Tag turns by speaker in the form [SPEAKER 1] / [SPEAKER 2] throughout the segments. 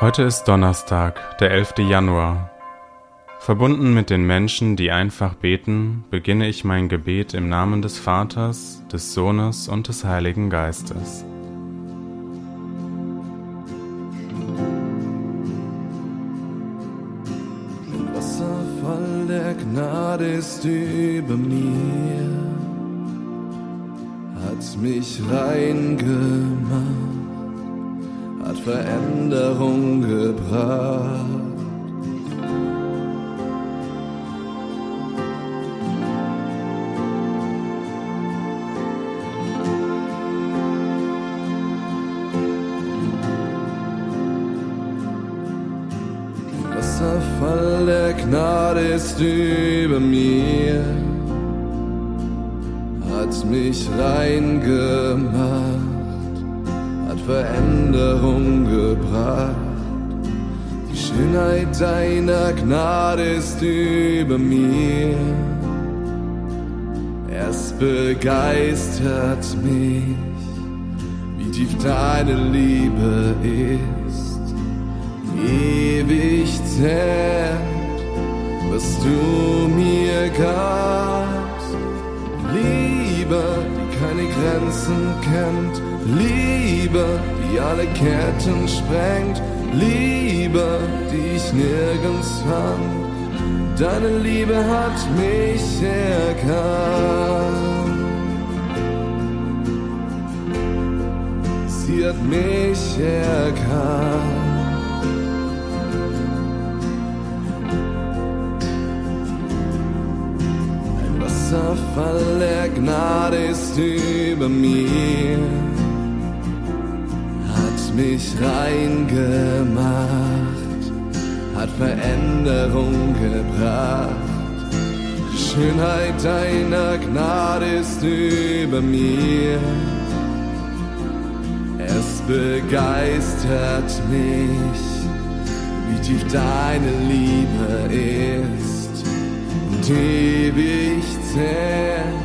[SPEAKER 1] Heute ist Donnerstag, der 11. Januar. Verbunden mit den Menschen, die einfach beten, beginne ich mein Gebet im Namen des Vaters, des Sohnes und des Heiligen Geistes.
[SPEAKER 2] Wasserfall der Gnade ist über mir, hat mich rein gemacht Veränderung gebracht. Wasserfall der Gnade ist über mir, hat mich rein gemacht Veränderung gebracht. Die Schönheit deiner Gnade ist über mir. Es begeistert mich, wie tief deine Liebe ist. Ewig zählt, was du mir gabst. Liebe, die keine Grenzen kennt Liebe, die alle Ketten sprengt, Liebe, die ich nirgends fand. Deine Liebe hat mich erkannt. Sie hat mich erkannt. Wasserfall der Gnade ist über mir mich rein gemacht, hat Veränderung gebracht. Die Schönheit deiner Gnade ist über mir. Es begeistert mich, wie tief deine Liebe ist und ewig zählt,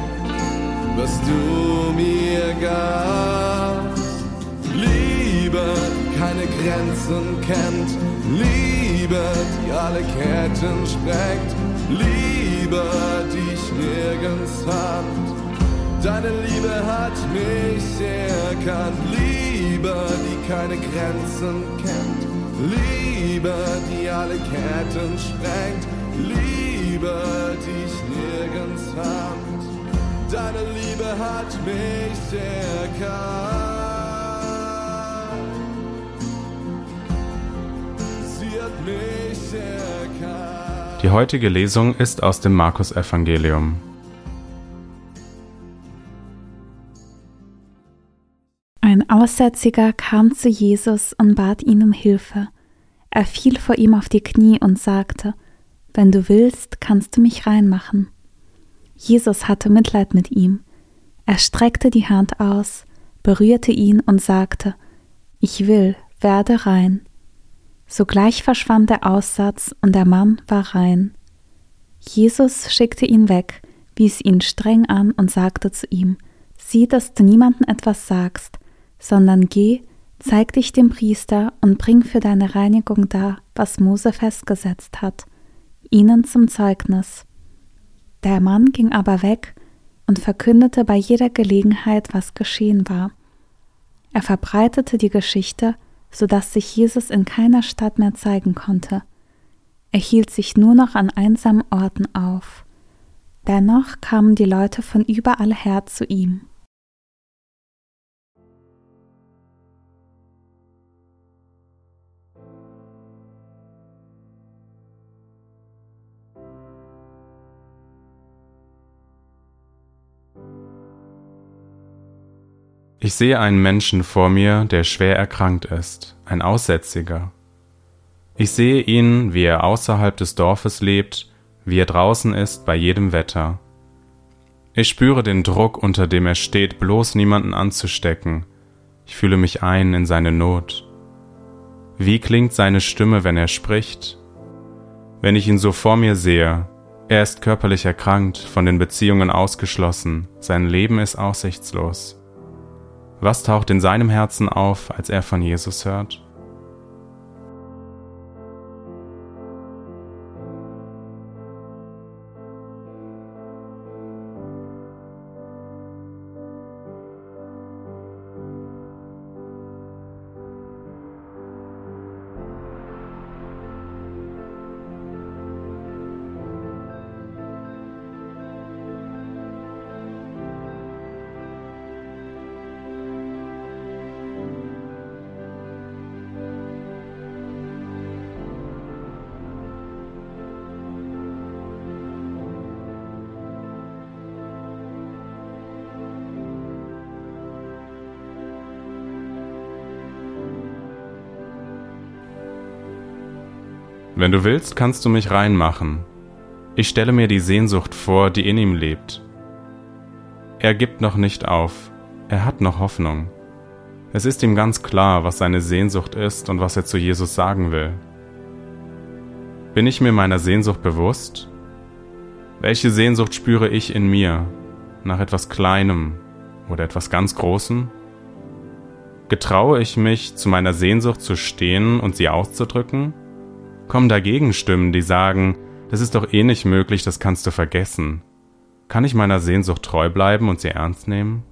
[SPEAKER 2] was du mir gabst. Liebe, keine Grenzen kennt. Liebe, die alle Ketten sprengt. Liebe, die ich nirgends fand. Deine Liebe hat mich erkannt. Liebe, die keine Grenzen kennt. Liebe, die alle Ketten sprengt. Liebe, die ich nirgends fand. Deine Liebe hat mich erkannt.
[SPEAKER 1] Die heutige Lesung ist aus dem Markus-Evangelium.
[SPEAKER 3] Ein Aussätziger kam zu Jesus und bat ihn um Hilfe. Er fiel vor ihm auf die Knie und sagte, Wenn du willst, kannst du mich reinmachen. Jesus hatte Mitleid mit ihm. Er streckte die Hand aus, berührte ihn und sagte, Ich will, werde rein. Sogleich verschwand der Aussatz und der Mann war rein. Jesus schickte ihn weg, wies ihn streng an und sagte zu ihm, Sieh, dass du niemandem etwas sagst, sondern geh, zeig dich dem Priester und bring für deine Reinigung dar, was Mose festgesetzt hat, ihnen zum Zeugnis. Der Mann ging aber weg und verkündete bei jeder Gelegenheit, was geschehen war. Er verbreitete die Geschichte so dass sich Jesus in keiner Stadt mehr zeigen konnte. Er hielt sich nur noch an einsamen Orten auf. Dennoch kamen die Leute von überall her zu ihm.
[SPEAKER 1] Ich sehe einen Menschen vor mir, der schwer erkrankt ist, ein Aussätziger. Ich sehe ihn, wie er außerhalb des Dorfes lebt, wie er draußen ist bei jedem Wetter. Ich spüre den Druck, unter dem er steht, bloß niemanden anzustecken. Ich fühle mich ein in seine Not. Wie klingt seine Stimme, wenn er spricht? Wenn ich ihn so vor mir sehe, er ist körperlich erkrankt, von den Beziehungen ausgeschlossen, sein Leben ist aussichtslos. Was taucht in seinem Herzen auf, als er von Jesus hört? Wenn du willst, kannst du mich reinmachen. Ich stelle mir die Sehnsucht vor, die in ihm lebt. Er gibt noch nicht auf, er hat noch Hoffnung. Es ist ihm ganz klar, was seine Sehnsucht ist und was er zu Jesus sagen will. Bin ich mir meiner Sehnsucht bewusst? Welche Sehnsucht spüre ich in mir? Nach etwas Kleinem oder etwas ganz Großem? Getraue ich mich, zu meiner Sehnsucht zu stehen und sie auszudrücken? Kommen dagegen Stimmen, die sagen, das ist doch eh nicht möglich, das kannst du vergessen. Kann ich meiner Sehnsucht treu bleiben und sie ernst nehmen?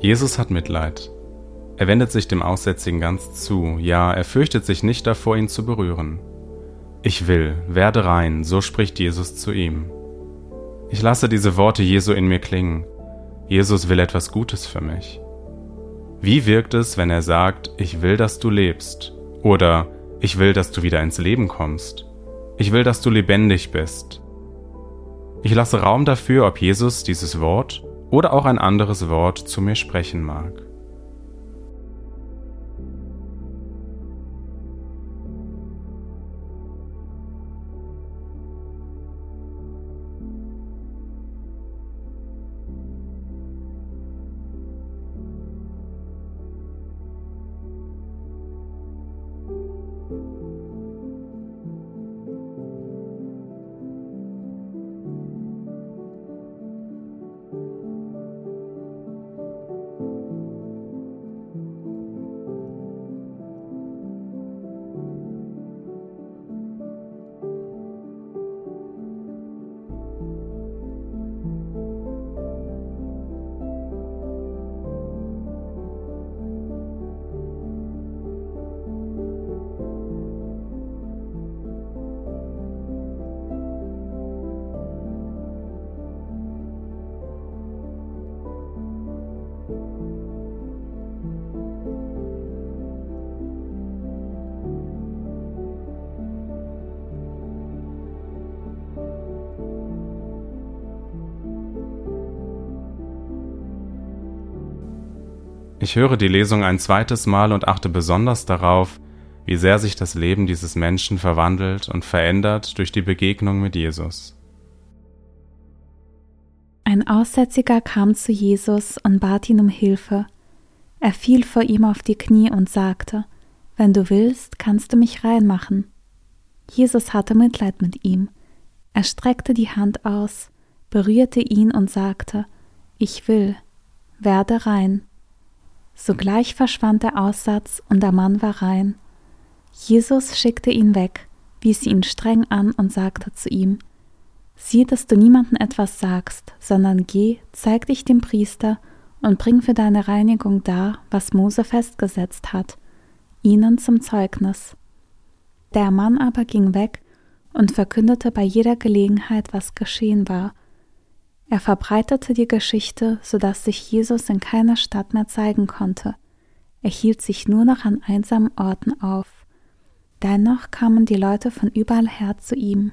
[SPEAKER 1] Jesus hat Mitleid. Er wendet sich dem Aussätzigen ganz zu, ja, er fürchtet sich nicht davor, ihn zu berühren. Ich will, werde rein, so spricht Jesus zu ihm. Ich lasse diese Worte Jesu in mir klingen. Jesus will etwas Gutes für mich. Wie wirkt es, wenn er sagt, ich will, dass du lebst? Oder ich will, dass du wieder ins Leben kommst? Ich will, dass du lebendig bist. Ich lasse Raum dafür, ob Jesus dieses Wort oder auch ein anderes Wort zu mir sprechen mag. Ich höre die Lesung ein zweites Mal und achte besonders darauf, wie sehr sich das Leben dieses Menschen verwandelt und verändert durch die Begegnung mit Jesus.
[SPEAKER 3] Ein Aussätziger kam zu Jesus und bat ihn um Hilfe. Er fiel vor ihm auf die Knie und sagte, Wenn du willst, kannst du mich reinmachen. Jesus hatte Mitleid mit ihm. Er streckte die Hand aus, berührte ihn und sagte, Ich will, werde rein. Sogleich verschwand der Aussatz und der Mann war rein. Jesus schickte ihn weg, wies ihn streng an und sagte zu ihm, Sieh, dass du niemandem etwas sagst, sondern geh, zeig dich dem Priester und bring für deine Reinigung dar, was Mose festgesetzt hat, ihnen zum Zeugnis. Der Mann aber ging weg und verkündete bei jeder Gelegenheit, was geschehen war, er verbreitete die Geschichte, so dass sich Jesus in keiner Stadt mehr zeigen konnte. Er hielt sich nur noch an einsamen Orten auf. Dennoch kamen die Leute von überall her zu ihm.